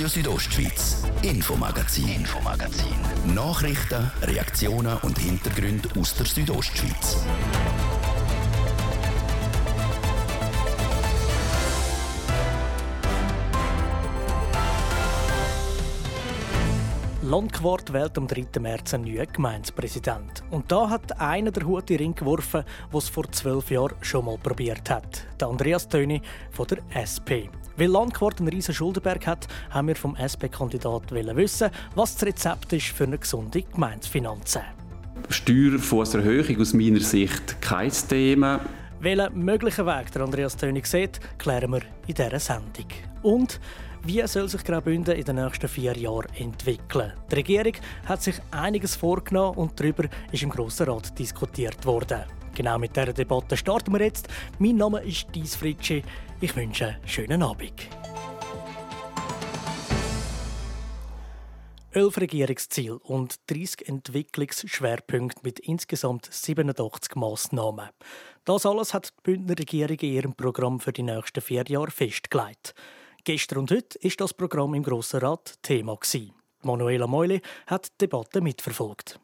Radio Südostschweiz, Infomagazin, Infomagazin. Nachrichten, Reaktionen und Hintergründe aus der Südostschweiz. Landquart wählt am 3. März einen neuen Gemeindepräsident. Und da hat einer der Hut in den Ring geworfen, was vor zwölf Jahren schon mal probiert hat. Der Andreas Töni von der SP. Weil Landquart einen riesen Schuldenberg hat, haben wir vom SP-Kandidat wissen, was das Rezept ist für eine gesunde Gemeindefinanzen. Steuerfusserhöhung aus meiner Sicht kein Thema. Welchen möglichen Weg der Andreas Tönig sieht, klären wir in dieser Sendung. Und wie soll sich Graubünden in den nächsten vier Jahren entwickeln? Die Regierung hat sich einiges vorgenommen und darüber ist im Grossen Rat diskutiert worden. Genau mit dieser Debatte starten wir jetzt. Mein Name ist Dies Fritschi. Ich wünsche einen schönen Abend. Elf Regierungsziele und 30 Entwicklungsschwerpunkte mit insgesamt 87 Massnahmen. Das alles hat die Bündner Regierung in ihrem Programm für die nächsten vier Jahre festgelegt. Gestern und heute ist das Programm im Grossen Rat Thema. Manuela Meuli hat die Debatte mitverfolgt.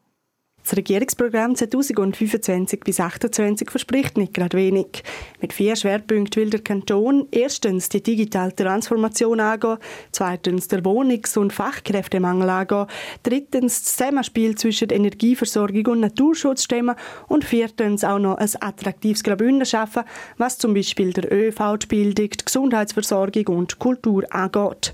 Das Regierungsprogramm 2025 bis 2028 verspricht nicht gerade wenig. Mit vier Schwerpunkten will der Kanton erstens die digitale Transformation angehen, zweitens der Wohnungs- und Fachkräftemangel angehen, drittens das Zusammenspiel zwischen Energieversorgung und Naturschutz stemmen und viertens auch noch ein attraktives Graubünden schaffen, was zum Beispiel der ÖV, die Gesundheitsversorgung und Kultur angeht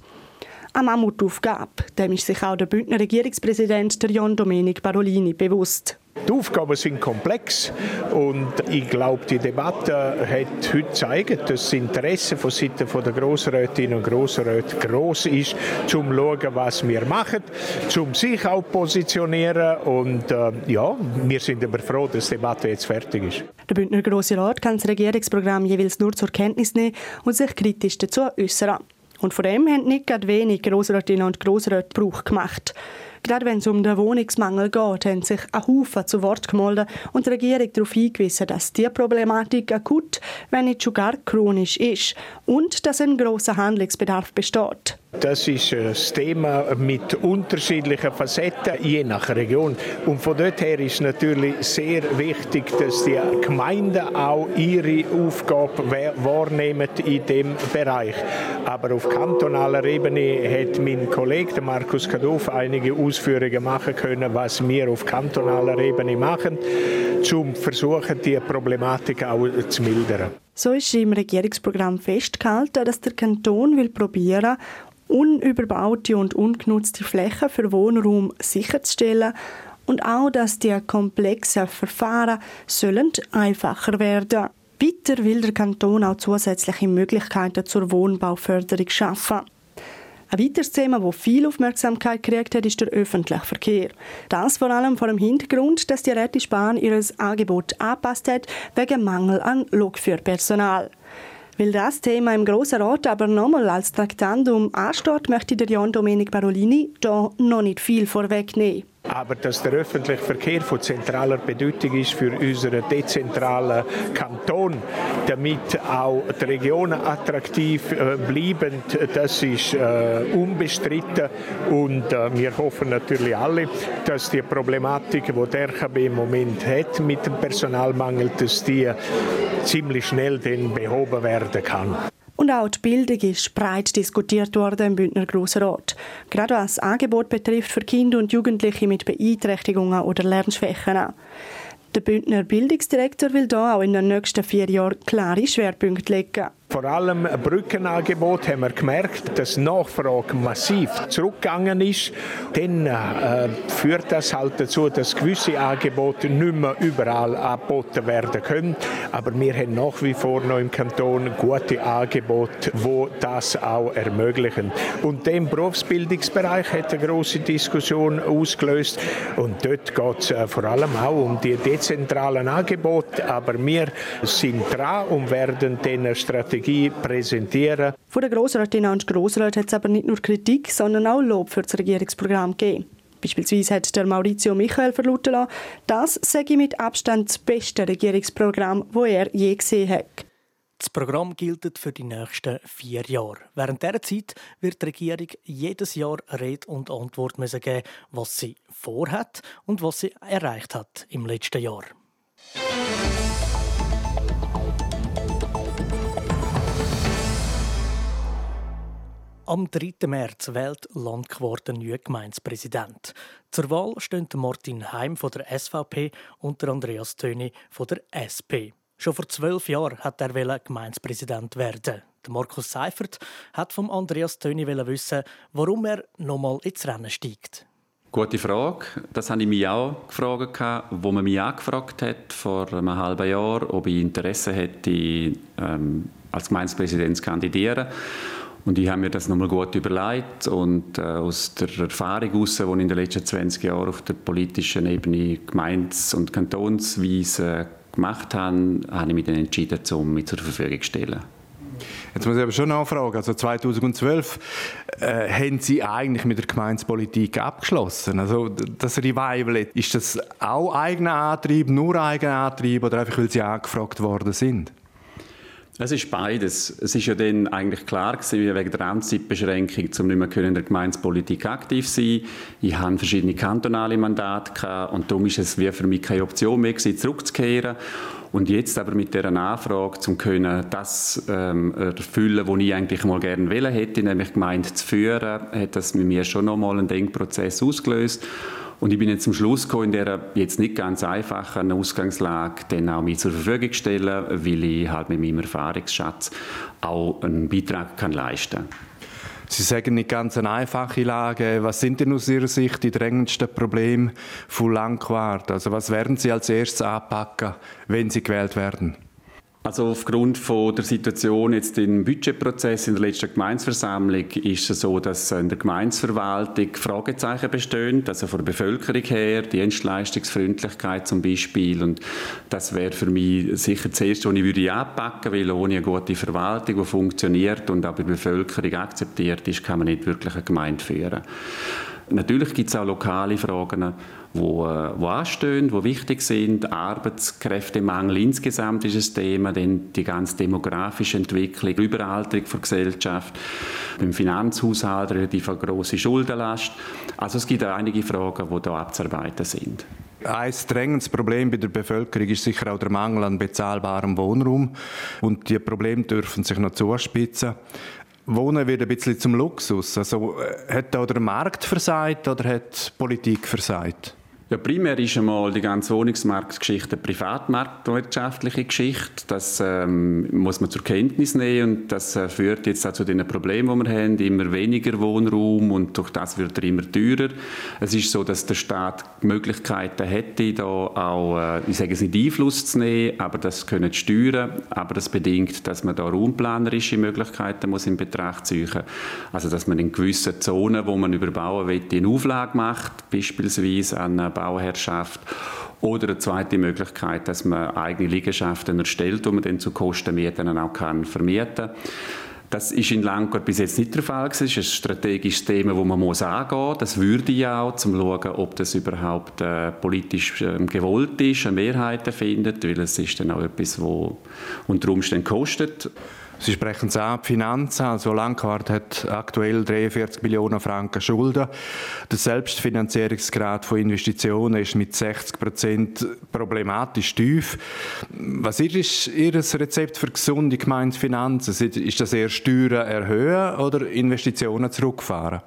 eine Mammutaufgabe. Dem ist sich auch der Bündner Regierungspräsident der John Domenic Barolini bewusst. Die Aufgaben sind komplex und ich glaube, die Debatte hat heute gezeigt, dass das Interesse von Seiten der Grossrätinnen und Grossräte groß ist, zum zu schauen, was wir machen, zum sich auch positionieren und äh, ja, wir sind aber froh, dass die Debatte jetzt fertig ist. Der Bündner Grosse Rat kann das Regierungsprogramm jeweils nur zur Kenntnis nehmen und sich kritisch dazu äußern. Und von dem haben nicht gerade wenig Grossrätinnen und Grossräte Gebrauch gemacht. Gerade wenn es um den Wohnungsmangel geht, haben sich ein Haufen zu Wort gemeldet und die Regierung darauf hingewiesen, dass diese Problematik akut, wenn nicht schon gar chronisch ist und dass ein grosser Handlungsbedarf besteht. Das ist ein Thema mit unterschiedlichen Facetten, je nach Region. Und von dort her ist natürlich sehr wichtig, dass die Gemeinden auch ihre Aufgabe wahrnehmen in dem Bereich. Aber auf kantonaler Ebene hat mein Kollege Markus Kadoff einige Ausführungen machen können, was wir auf kantonaler Ebene machen, um versuchen, die Problematik auch zu mildern. So ist im Regierungsprogramm festgehalten, dass der Kanton will probieren, unüberbaute und ungenutzte Flächen für Wohnraum sicherzustellen und auch, dass die komplexen Verfahren sollen einfacher werden. Weiter will der Kanton auch zusätzliche Möglichkeiten zur Wohnbauförderung schaffen. Ein weiteres Thema, das viel Aufmerksamkeit gekriegt hat, ist der öffentliche Verkehr. Das vor allem vor dem Hintergrund, dass die Rätischbahn ihr Angebot angepasst hat, wegen Mangel an Lokführpersonal. Weil das Thema im Grossen Rat aber nochmal als Traktandum ansteht, möchte der Jan Domenic Barolini da noch nicht viel vorwegnehmen. Aber dass der öffentliche Verkehr von zentraler Bedeutung ist für unseren dezentralen Kanton, damit auch die Regionen attraktiv äh, bleiben, das ist äh, unbestritten. Und äh, wir hoffen natürlich alle, dass die Problematik, die der RKB im Moment hat mit dem Personalmangel, dass die ziemlich schnell dann behoben werden kann. Und auch die Bildung ist breit diskutiert worden im Bündner Grossrat. Gerade was Angebot betrifft für Kinder und Jugendliche mit Beeinträchtigungen oder Lernschwächen. Der Bündner Bildungsdirektor will da auch in den nächsten vier Jahren klare Schwerpunkte legen. Vor allem Brückenangebot haben wir gemerkt, dass die Nachfrage massiv zurückgegangen ist. Dann äh, führt das halt dazu, dass gewisse Angebote nicht mehr überall angeboten werden können. Aber wir haben nach wie vor noch im Kanton gute Angebote, wo das auch ermöglichen. Und der Berufsbildungsbereich hat eine große Diskussion ausgelöst. Und dort geht es äh, vor allem auch um die dezentralen Angebote. Aber wir sind dran und werden diese Strategie Strategie präsentieren. Von den Grossrätinnen und Grossräten hat es aber nicht nur Kritik, sondern auch Lob für das Regierungsprogramm gegeben. Beispielsweise hat der Maurizio Michael verlauten lassen, das sei mit Abstand das beste Regierungsprogramm, das er je gesehen hat. Das Programm gilt für die nächsten vier Jahre. Während dieser Zeit wird die Regierung jedes Jahr Rede und Antwort müssen geben, was sie vorhat und was sie erreicht hat im letzten Jahr. Am 3. März wählt Landquart neue Gemeindepräsident. Zur Wahl stehen Martin Heim von der SVP und Andreas Töni von der SP. Schon vor zwölf Jahren hat er Gemeindepräsident werden. Markus Seifert hat vom Andreas Töni wissen, warum er nochmal ins Rennen steigt. Gute Frage. Das habe ich mich auch gefragt, wo man mich angefragt hat vor einem halben Jahr, ob ich Interesse hätte, ähm, als Gemeindepräsident zu kandidieren. Und ich habe mir das nochmal gut überlegt und äh, aus der Erfahrung heraus, die ich in den letzten 20 Jahren auf der politischen Ebene Gemeins- und Kantonsweise gemacht habe, habe ich mich dann entschieden, um mich zur Verfügung zu stellen. Jetzt muss ich aber schon nachfragen, also 2012 äh, haben Sie eigentlich mit der Gemeinspolitik abgeschlossen. Also das Revival, ist das auch eigener Antrieb, nur eigener Antrieb oder einfach, weil Sie angefragt worden sind? Es ist beides. Es ist ja dann eigentlich klar gewesen, wegen der Amtszeitbeschränkung, um nicht mehr in der Gemeinspolitik aktiv sein. Ich hatte verschiedene kantonale Mandate gehabt, und darum ist es wie für mich keine Option mehr gewesen, zurückzukehren. Und jetzt aber mit dieser Anfrage, um können das ähm, erfüllen, was ich eigentlich mal gerne wollen hätte, nämlich Gemeinde zu führen, hat das mit mir schon nochmal einen Denkprozess ausgelöst. Und ich bin jetzt zum Schluss gekommen, in dieser jetzt nicht ganz einfachen Ausgangslage, dann auch mich zur Verfügung zu stellen, weil ich halt mit meinem Erfahrungsschatz auch einen Beitrag kann leisten kann. Sie sagen nicht ganz eine einfache Lage. Was sind denn aus Ihrer Sicht die drängendsten Probleme von Langquart? Also was werden Sie als erstes anpacken, wenn Sie gewählt werden? Also aufgrund von der Situation jetzt im Budgetprozess in der letzten Gemeinsversammlung ist es so, dass in der Gemeinsverwaltung Fragezeichen bestehen, also von der Bevölkerung her, Dienstleistungsfreundlichkeit zum Beispiel und das wäre für mich sicher das Erste, was ich würde anpacken würde, weil ohne eine gute Verwaltung, die funktioniert und auch bei der Bevölkerung akzeptiert ist, kann man nicht wirklich eine Gemeinde führen. Natürlich gibt es auch lokale Fragen, wo, äh, wo anstehen, wo wichtig sind. Arbeitskräftemangel insgesamt ist ein Thema, dann die ganze demografische Entwicklung, Überalterung der Gesellschaft, beim Finanzhaushalt relativ eine grosse Schuldenlast. Also es gibt einige Fragen, die da abzuarbeiten sind. Ein drängendes Problem bei der Bevölkerung ist sicher auch der Mangel an bezahlbarem Wohnraum. Und die Probleme dürfen sich noch zuspitzen. Wohnen wird ein bisschen zum Luxus. Also, äh, hat da der Markt versagt oder hat die Politik versagt? Ja, primär ist einmal die ganze Wohnungsmarktgeschichte eine privatmarktwirtschaftliche Geschichte. Das ähm, muss man zur Kenntnis nehmen und das äh, führt jetzt auch zu den Problemen, die wir haben. Immer weniger Wohnraum und durch das wird er immer teurer. Es ist so, dass der Staat Möglichkeiten hätte, da auch, äh, ich sage es nicht Einfluss zu nehmen, aber das können steuern. Aber das bedingt, dass man da raumplanerische Möglichkeiten muss in Betracht ziehen. Also, dass man in gewissen Zonen, wo man überbauen will, eine Auflage macht, beispielsweise an Bauherrschaft. Oder eine zweite Möglichkeit, dass man eigene Liegenschaften erstellt, die man dann zu Kostenmieten auch kann vermieten kann. Das ist in Langquart bis jetzt nicht der Fall Es ist ein strategisches Thema, das man muss angehen muss. Das würde ich auch, um zu schauen, ob das überhaupt äh, politisch äh, gewollt ist, eine Mehrheit findet, weil es ist dann auch etwas, das unter Umständen kostet. Sie sprechen es an, die Finanzen. Also Langquart hat aktuell 43 Millionen Franken Schulden. Der Selbstfinanzierungsgrad von Investitionen ist mit 60 Prozent problematisch tief. Was ist Ihr Rezept für gesunde Gemeindefinanzen? Ist das eher Steuern erhöhen oder Investitionen zurückfahren?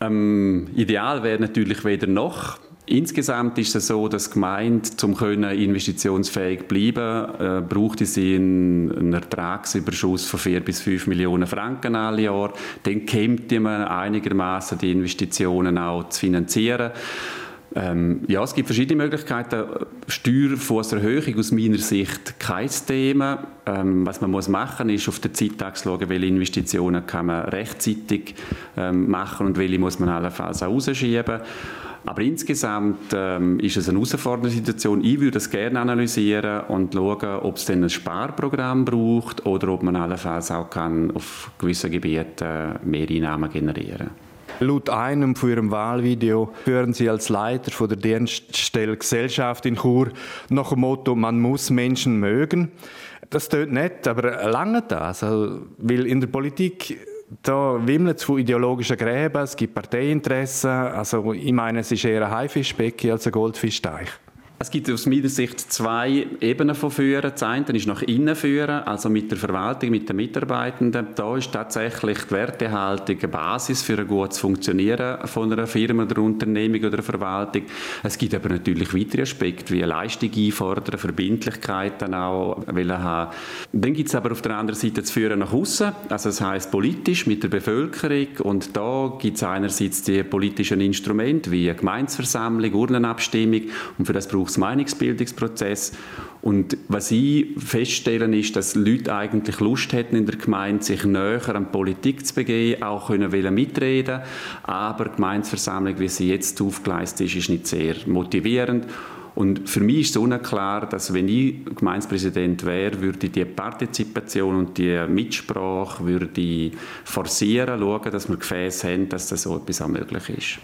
Ähm, ideal wäre natürlich weder noch. Insgesamt ist es so, dass Gemeinde, um investitionsfähig bleiben, äh, braucht sie einen, Ertragsüberschuss von 4 bis 5 Millionen Franken alle Jahr. Dann kommt man einigermaßen die Investitionen auch zu finanzieren. Ähm, ja, es gibt verschiedene Möglichkeiten. Steuerfusserhöhung aus meiner Sicht kein Thema. Ähm, was man muss machen ist auf der Zeitachse schauen, welche Investitionen kann man rechtzeitig ähm, machen und welche muss man allenfalls auch rausschieben. Aber insgesamt ähm, ist es eine herausfordernde Situation. Ich würde das gerne analysieren und schauen, ob es denn ein Sparprogramm braucht oder ob man allenfalls auch kann auf gewissen Gebieten äh, mehr Einnahmen generieren kann. Laut einem von Ihrem Wahlvideo führen Sie als Leiter von der Dienststelle Gesellschaft in Chur nach dem Motto, man muss Menschen mögen. Das tut nicht, aber lange das. Also, weil in der Politik da wimmelt es von ideologischen Gräben, es gibt Parteiinteressen. Also ich meine, es ist eher ein Haifischbecken als ein Goldfischteich. Es gibt aus meiner Sicht zwei Ebenen von Führen. Das eine ist nach innen führen, also mit der Verwaltung, mit den Mitarbeitenden. Da ist tatsächlich die Wertehaltung eine Basis für ein gutes Funktionieren von einer Firma oder Unternehmung oder Verwaltung. Es gibt aber natürlich weitere Aspekte, wie Leistung einfordern, Verbindlichkeiten auch haben. Dann gibt es aber auf der anderen Seite das Führen nach außen, also das heißt politisch mit der Bevölkerung. Und da gibt es einerseits die politischen Instrumente wie eine Gemeinsversammlung, Urnenabstimmung und für das braucht braucht es Meinungsbildungsprozess. Und was ich feststellen ist, dass Leute eigentlich Lust hätten in der Gemeinde, sich näher an Politik zu begeben, auch können wollen mitreden. Aber die Gemeindeversammlung, wie sie jetzt aufgeleistet ist, ist nicht sehr motivierend. Und für mich ist es unklar, dass wenn ich Gemeindepräsident wäre, würde ich die Partizipation und die Mitsprache würde forcieren, schauen, dass wir Gefäße haben, dass das so etwas auch möglich ist.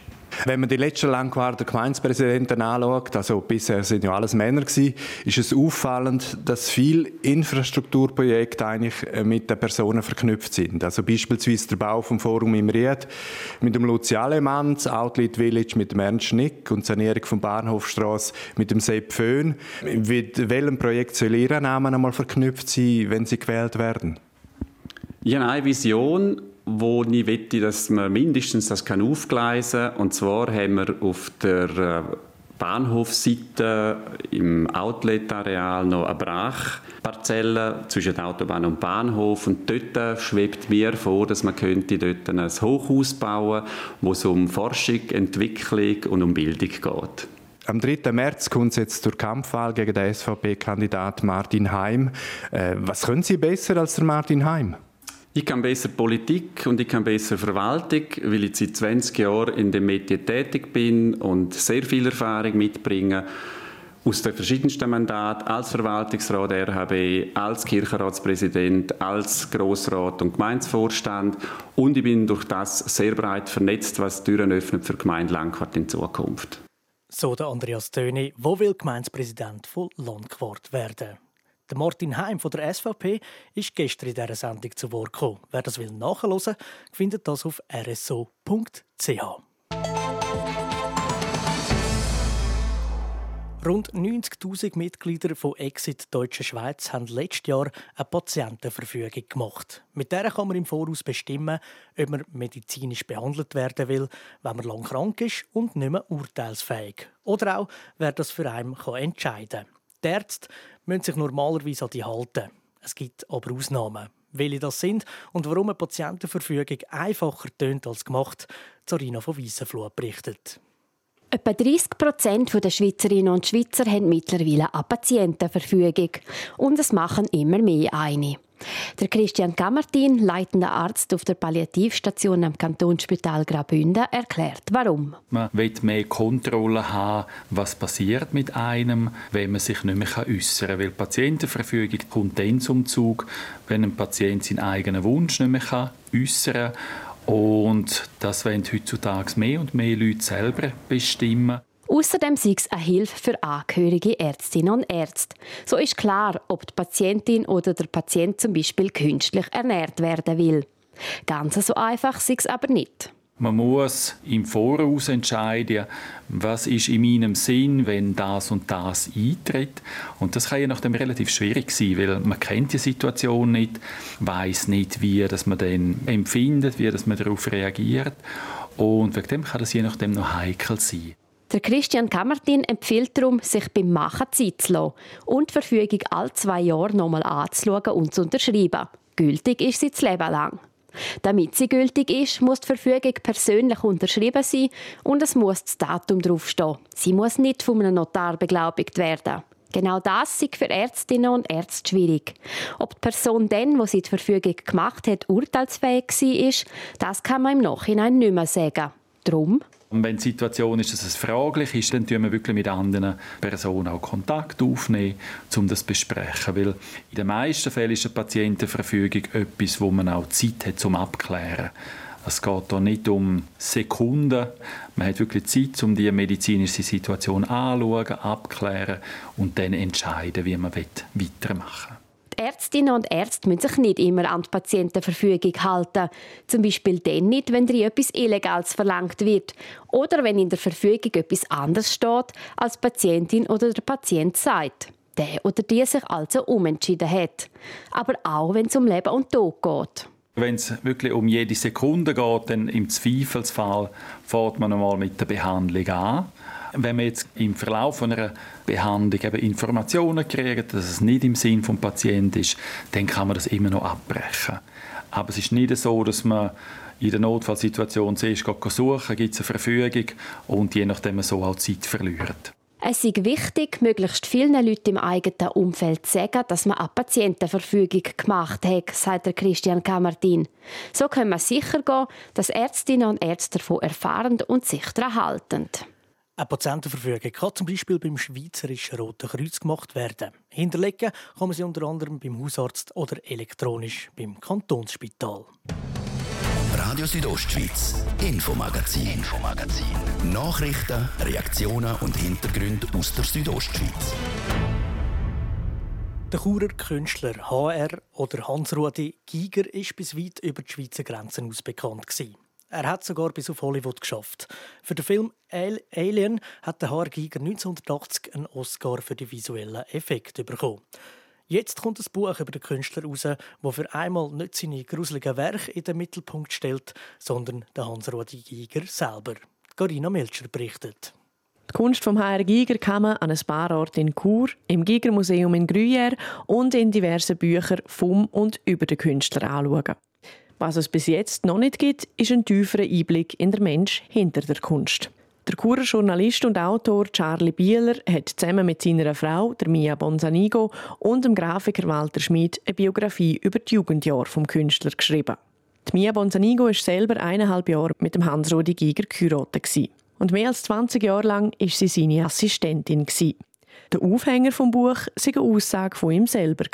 Wenn man die letzten langgewarteten Gemeindepräsidenten anschaut, also bisher sind ja alles Männer gewesen, ist es auffallend, dass viele Infrastrukturprojekte eigentlich äh, mit den Personen verknüpft sind. Also beispielsweise der Bau vom Forum im Ried mit dem Luzi Alemann, das Outlet Village mit dem Ernst Schnick und die Sanierung vom Bahnhofstrasse mit dem Sepp Föhn. Mit welchem Projekt soll Ihr Name einmal verknüpft sein, wenn Sie gewählt werden? Ich habe eine Vision wo ich wette, dass man mindestens das kann aufgleisen kann. Und zwar haben wir auf der äh, Bahnhofseite im Outlet-Areal noch eine Brachparzelle zwischen der Autobahn und Bahnhof und dort schwebt mir vor, dass man könnte dort ein Hochhaus bauen, wo es um Forschung, Entwicklung und um Bildung geht. Am 3. März kommt es jetzt zur Kampfwahl gegen den SVP-Kandidat Martin Heim. Äh, was können Sie besser als der Martin Heim? Ich kann besser Politik und ich kann besser Verwaltung, weil ich seit 20 Jahren in dem Metier tätig bin und sehr viel Erfahrung mitbringe aus den verschiedensten Mandaten als Verwaltungsrat der RHB, als Kirchenratspräsident, als Grossrat und Gemeindevorstand und ich bin durch das sehr breit vernetzt, was Türen öffnet für Gemeinde Langquart in Zukunft. So der Andreas Töni, wo will Gemeindepräsident von Landquart werden? Der Martin Heim von der SVP ist gestern in dieser Sendung zu Wort gekommen. Wer das will nachhören, findet das auf rso.ch. Rund 90.000 Mitglieder von Exit Deutsche Schweiz haben letztes Jahr eine Patientenverfügung gemacht. Mit der kann man im Voraus bestimmen, ob man medizinisch behandelt werden will, wenn man lang krank ist und nicht mehr urteilsfähig. Oder auch, wer das für einen entscheiden kann. Die Ärzte müssen sich normalerweise an die halten. Es gibt aber Ausnahmen. Welche das sind und warum eine Patientenverfügung einfacher tönt als gemacht, Zarina von Weissenfluh berichtet. Etwa 30 Prozent der Schweizerinnen und Schweizer haben mittlerweile eine Patientenverfügung. Und es machen immer mehr eine. Der Christian Gammertin, leitender Arzt auf der Palliativstation am Kantonsspital Graubünden, erklärt, warum. Man will mehr Kontrolle haben, was passiert mit einem, wenn man sich nicht mehr äußern kann. Weil die Patientenverfügung kommt dann zum Zug, wenn ein Patient seinen eigenen Wunsch nicht mehr äußern kann. Und das wollen heutzutage mehr und mehr Leute selber bestimmen. Außerdem sei es eine Hilfe für angehörige Ärztinnen und Ärzte. So ist klar, ob die Patientin oder der Patient zum Beispiel künstlich ernährt werden will. Ganz so einfach sei es aber nicht. Man muss im Voraus entscheiden, was ist in meinem Sinn, wenn das und das eintritt. Und das kann ja nachdem relativ schwierig sein, weil man kennt die Situation nicht, weiß nicht, wie das man dann empfindet, wie das man darauf reagiert. Und wegen dem kann das je nachdem noch heikel sein. Der Christian Kammertin empfiehlt darum, sich beim Machen Zeit zu lassen und die Verfügung alle zwei Jahre nochmal anzuschauen und zu unterschreiben. Gültig ist sie das Leben lang. Damit sie gültig ist, muss die Verfügung persönlich unterschrieben sein und es muss das Datum draufstehen. Sie muss nicht von einem Notar beglaubigt werden. Genau das ist für Ärztinnen und Ärzte schwierig. Ob die Person dann, wo sie die Verfügung gemacht hat, urteilsfähig war, das kann man im Nachhinein nicht mehr sagen. Drum und wenn die Situation ist, dass es fraglich ist, dann tun wir wirklich mit anderen Personen auch Kontakt aufnehmen, um das zu besprechen. Weil in den meisten Fällen ist eine Patientenverfügung etwas, wo man auch Zeit hat zum Abklären. Es geht hier nicht um Sekunden. Man hat wirklich Zeit, um die medizinische Situation anzuschauen, abklären und dann entscheiden, wie man weitermachen will. Die Ärztinnen und Ärzte müssen sich nicht immer an die Patientenverfügung halten. Zum Beispiel dann nicht, wenn dir etwas Illegales verlangt wird oder wenn in der Verfügung etwas anderes steht, als die Patientin oder der Patient sagt. Der oder die sich also umentschieden hat. Aber auch wenn es um Leben und Tod geht. Wenn es wirklich um jede Sekunde geht, dann im Zweifelsfall fährt man einmal mit der Behandlung an. Wenn man jetzt im Verlauf einer Behandlung eben Informationen kriegt, dass es nicht im Sinn des Patienten ist, dann kann man das immer noch abbrechen. Aber es ist nicht so, dass man in der Notfallsituation zuerst suchen gibt es eine Verfügung und je nachdem man so auch Zeit verliert. Es ist wichtig, möglichst vielen Leuten im eigenen Umfeld zu sagen, dass man eine Patientenverfügung gemacht hat, sagt Christian Kamartin. So können wir sicher gehen, dass Ärztinnen und Ärzte davon erfahren und sich daran halten. Eine Patientenverfügung kann zum Beispiel beim Schweizerischen Roten Kreuz gemacht werden. Hinterlegen kann man sie unter anderem beim Hausarzt oder elektronisch beim Kantonsspital. Radio Südostschweiz, Infomagazin, Infomagazin. Nachrichten, Reaktionen und Hintergründe aus der Südostschweiz. Der Churer Künstler HR oder Hans-Rudi Giger ist bis weit über die Schweizer Grenzen aus bekannt gewesen. Er hat sogar bis auf Hollywood geschafft. Für den Film Alien hat der HR Giger 1980 einen Oscar für die visuellen Effekte bekommen. Jetzt kommt ein Buch über den Künstler raus, wo für einmal nicht seine gruseligen Werke in den Mittelpunkt stellt, sondern der Hans-Rudi Giger selber. Carina Melcher berichtet. Die Kunst vom HR Giger man an ein paar Orten in Chur, im Giger-Museum in Gruyère und in diversen Büchern vom und über den Künstler anschauen. Was es bis jetzt noch nicht gibt, ist ein tieferer Einblick in den Mensch hinter der Kunst. Der Churer Journalist und Autor Charlie Bieler hat zusammen mit seiner Frau, der Mia Bonzanigo, und dem Grafiker Walter Schmid eine Biografie über die Jugendjahre vom Künstler geschrieben. Die Mia Bonzanigo war selber eineinhalb Jahre mit dem Hans-Rudi Giger geheiratet. Und mehr als 20 Jahre lang war sie seine Assistentin. Der Aufhänger vom Buch war eine Aussage von ihm selber.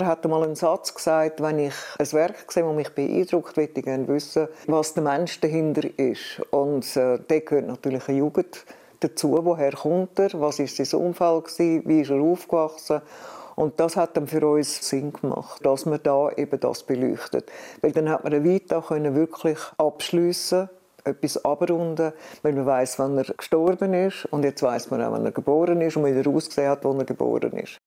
Er hat mal einen Satz gesagt, wenn ich ein Werk sehe, das mich beeindruckt, möchte ich gerne wissen, was der Mensch dahinter ist. Und äh, da gehört natürlich eine Jugend dazu. Woher kommt er? Was ist sein Umfeld? Gewesen? Wie ist er aufgewachsen? Und das hat dann für uns Sinn gemacht, dass man da eben das beleuchtet. Weil dann hat man eine Vita können wirklich abschliessen etwas abrunden, weil man weiß, wann er gestorben ist und jetzt weiß man auch, wann er geboren ist und wie er ausgesehen hat, wo er geboren ist.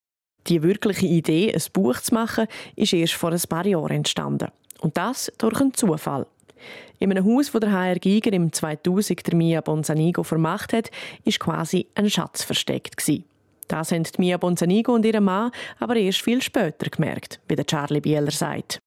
Die wirkliche Idee, ein Buch zu machen, ist erst vor ein paar Jahren entstanden. Und das durch einen Zufall. In einem Haus, wo der HR Giger im 2000 der Mia Bonzanigo vermacht hat, ist quasi ein Schatz versteckt. Das haben Mia Bonzanigo und ihr Mann aber erst viel später gemerkt, wie der Charlie Bieler sagt.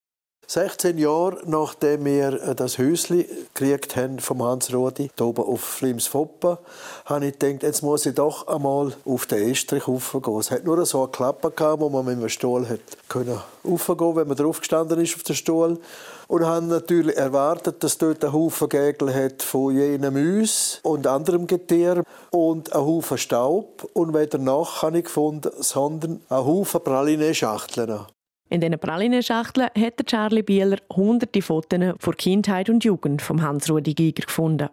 16 Jahre nachdem wir äh, das Häuschen gekriegt haben vom Hans Rodi, hier oben auf Flimsfoppen, habe ich gedacht, jetzt muss ich doch einmal auf den Estrich raufgehen. Es hat nur so eine Klappe gehabt, wo man mit dem Stuhl hat können raufgehen, wenn man drauf gestanden ist auf dem Stuhl. Und habe natürlich erwartet, dass dort ein Haufen Gägel hat von jenen Müs und anderem Getier und ein Haufen Staub. Und weder nach habe ich gefunden, sondern ein Haufen Praline-Schachteln. In diesen Pralinenschachteln hat Charlie Bieler hunderte Fotos von Kindheit und Jugend vom Hans-Rudi Giger gefunden.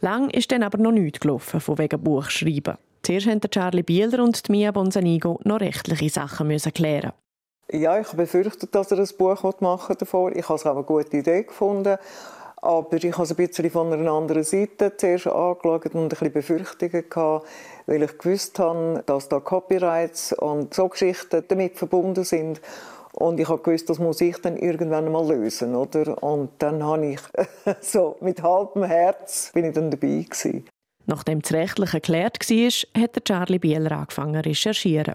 Lang ist dann aber noch nichts gelaufen von wegen Buchschreiben. Zuerst mussten Charlie Bieler und Mia Bonzanigo noch rechtliche Sachen müssen klären. Ja, ich befürchtet, dass er ein Buch machen davor. Ich habe es auch eine gute Idee gefunden. Aber ich habe es ein bisschen von einer anderen Seite zuerst angeschaut und ein Befürchtungen gehabt, weil ich gewusst habe, dass da Copyrights und so Geschichten damit verbunden sind. Und ich gewusst, das muss ich dann irgendwann mal lösen, oder? Und dann habe ich so mit halbem Herz bin ich dann dabei gewesen. Nachdem das Rechtliche geklärt war, hat Charlie Bieler angefangen zu recherchieren.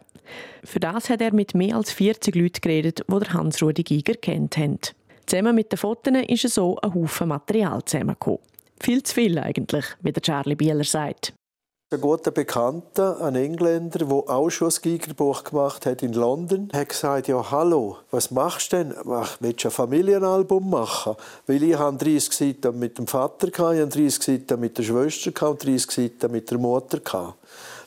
Für das hat er mit mehr als 40 Leuten geredet, die Hans-Rudi Giger kennt haben. Zusammen mit den Fotos ist so ein Haufen Material zusammengekommen. Viel zu viel eigentlich, wie der Charlie Bieler sagt. Ein guter Bekannter, ein Engländer, der auch schon ein Gigerbuch gemacht hat in London, hat gesagt, ja hallo, was machst du denn? Willst du ein Familienalbum machen? Weil ich habe 30 Seiten mit dem Vater, ich habe 30 Seiten mit der Schwester und 30 Seiten mit der Mutter.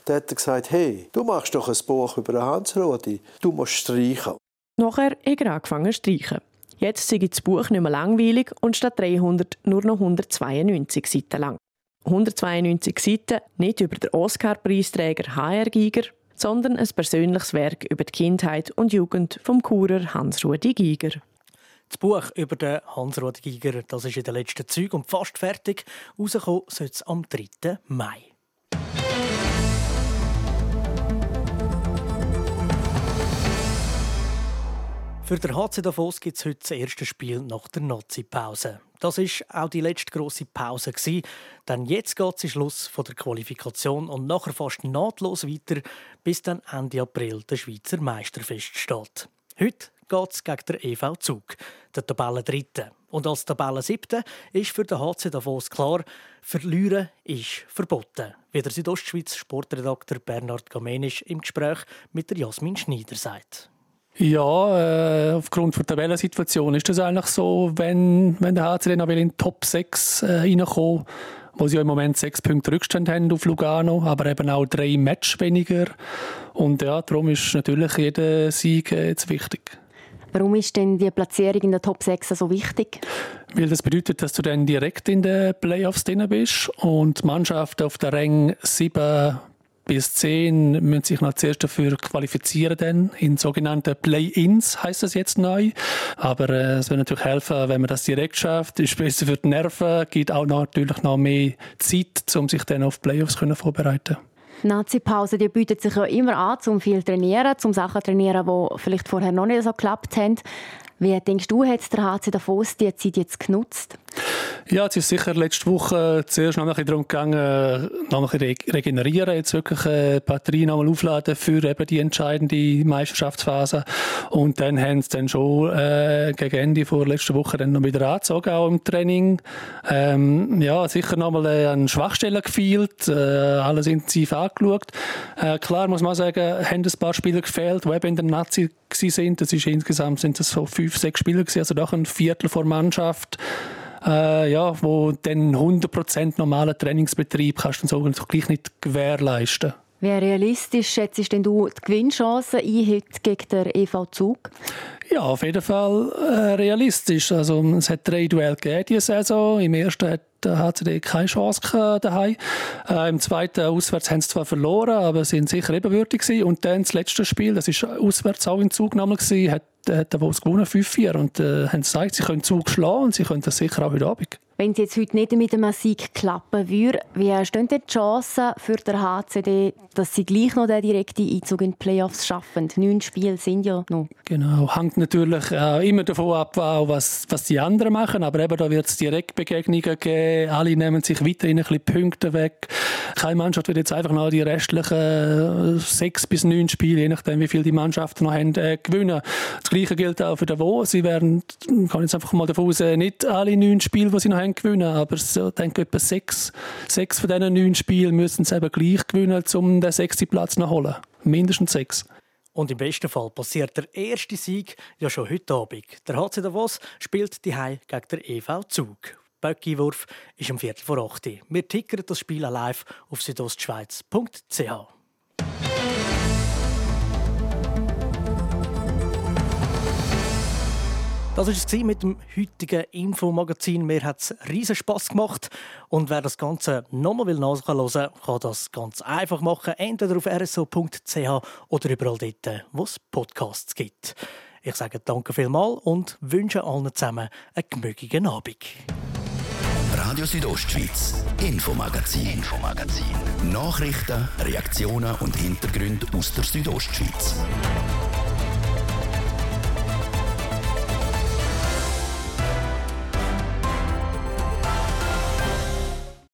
Da hat er gesagt, hey, du machst doch ein Buch über Hans Rodi, du musst streichen. Nachher hat er angefangen zu streichen. Jetzt sei das Buch nicht mehr langweilig und statt 300 nur noch 192 Seiten lang. 192 Seiten, nicht über den Oscar-Preisträger HR Giger, sondern ein persönliches Werk über die Kindheit und Jugend vom Churer Hans-Rudi Giger. Das Buch über den Hans-Rudi Giger das ist in den letzten Zügen und fast fertig. Rauskommen soll es am 3. Mai. Für den HC Davos gibt es heute das erste Spiel nach der Nazi-Pause. Das ist auch die letzte grosse Pause gewesen, denn jetzt geht es Schluss von der Qualifikation und nachher fast nahtlos weiter, bis dann Ende April der Schweizer Meister feststeht. Heute geht es gegen den EV Zug, der Tabellendritte. Und als Tabellensiebte ist für den HC Davos klar, verlieren ist verboten, wie der Südostschweiz Sportredakteur Bernhard Gamenisch im Gespräch mit der Jasmin Schneider sagt. Ja, äh, aufgrund der Tabellensituation ist das eigentlich so, wenn, wenn der HC dann in den Top 6 äh, reinkommt, wo sie ja im Moment sechs Punkte Rückstand haben auf Lugano, aber eben auch drei Match weniger. Und ja, darum ist natürlich jeder Sieg äh, jetzt wichtig. Warum ist denn die Platzierung in der Top 6 so wichtig? Weil das bedeutet, dass du dann direkt in den Playoffs drin bist und die Mannschaft auf der Rang 7 bis 10 müssen sich noch zuerst dafür qualifizieren, dann in sogenannte Play-ins heißt das jetzt neu. Aber äh, es wird natürlich helfen, wenn man das direkt schafft. Ist besser für die Nerven, gibt auch natürlich noch mehr Zeit, um sich dann auf Playoffs können vorbereiten. Nazi-Pause die bietet sich ja immer an, um viel zu trainieren, um Sachen zu trainieren, die vielleicht vorher noch nicht so geklappt haben. Wie denkst du, hat der HC Davos die Zeit jetzt genutzt? Ja, es ist sicher letzte Woche zuerst noch ein bisschen darum gegangen, noch ein bisschen regenerieren, jetzt wirklich äh, Batterie nochmal aufladen für eben die entscheidende Meisterschaftsphase. Und dann haben sie dann schon äh, gegen Ende vor letzter Woche dann noch wieder angezogen, auch im Training. Ähm, ja, sicher nochmal äh, an Schwachstellen gefehlt, äh, alles intensiv angeschaut. Äh, klar muss man sagen, haben ein paar Spieler gefehlt, die eben in der Nazi sind. Das ist insgesamt sind das so fünf, sechs Spieler gewesen, also doch ein Viertel der Mannschaft. Äh, ja, wo den 100% normalen Trainingsbetrieb kannst du so gleich nicht gewährleisten. Wie realistisch schätzt denn du die Gewinnchancen ein heute gegen den EV Zug? Ja, auf jeden Fall äh, realistisch. Also, es hat drei Duelle gegeben diese Saison. Im ersten hat der HCD keine Chance daheim. Äh, Im zweiten auswärts haben sie zwar verloren, aber sind sicher ebenwürdig gewesen. Und dann das letzte Spiel, das ist auswärts auch in Zug genommen gewesen, hat, hat Wolfs gewonnen 5-4 und äh, haben gesagt, sie können Zug schlagen und sie können das sicher auch heute Abend. Wenn es jetzt heute nicht mit dem Sieg klappen würde, wie stehen die Chancen für den HCD, dass sie gleich noch den direkten Einzug in die Playoffs schaffen? Neun Spiele sind ja noch. Genau, hängt natürlich äh, immer davon ab, was, was die anderen machen, aber eben da wird es Direktbegegnungen geben, alle nehmen sich weiterhin ein bisschen Punkte weg. Keine Mannschaft wird jetzt einfach noch die restlichen äh, sechs bis neun Spiele, je nachdem wie viele die Mannschaften noch haben, äh, gewinnen. Das Gleiche gilt auch für den Wo. Sie werden, kann jetzt einfach mal davon aus, nicht alle neun Spiele, die sie noch haben, gewinnen, aber so, denke etwa sechs, sechs von diesen neun Spielen müssen sie eben gleich gewinnen, um den sechsten Platz zu holen. Mindestens sechs. Und im besten Fall passiert der erste Sieg ja schon heute Abend. Der HC Davos spielt die gegen der EV Zug. Böckiwurf ist um Viertel vor 8 Wir tickern das Spiel live auf südostschweiz.ch. Das war es mit dem heutigen Infomagazin. Mir hat es riesen Spass gemacht. Und wer das Ganze nochmal nachhören will, kann das ganz einfach machen. Entweder auf rso.ch oder überall dort, wo es Podcasts gibt. Ich sage danke vielmals und wünsche allen zusammen einen gemütlichen Abend. Radio Südostschweiz, Infomagazin, Infomagazin. Nachrichten, Reaktionen und Hintergründe aus der Südostschweiz.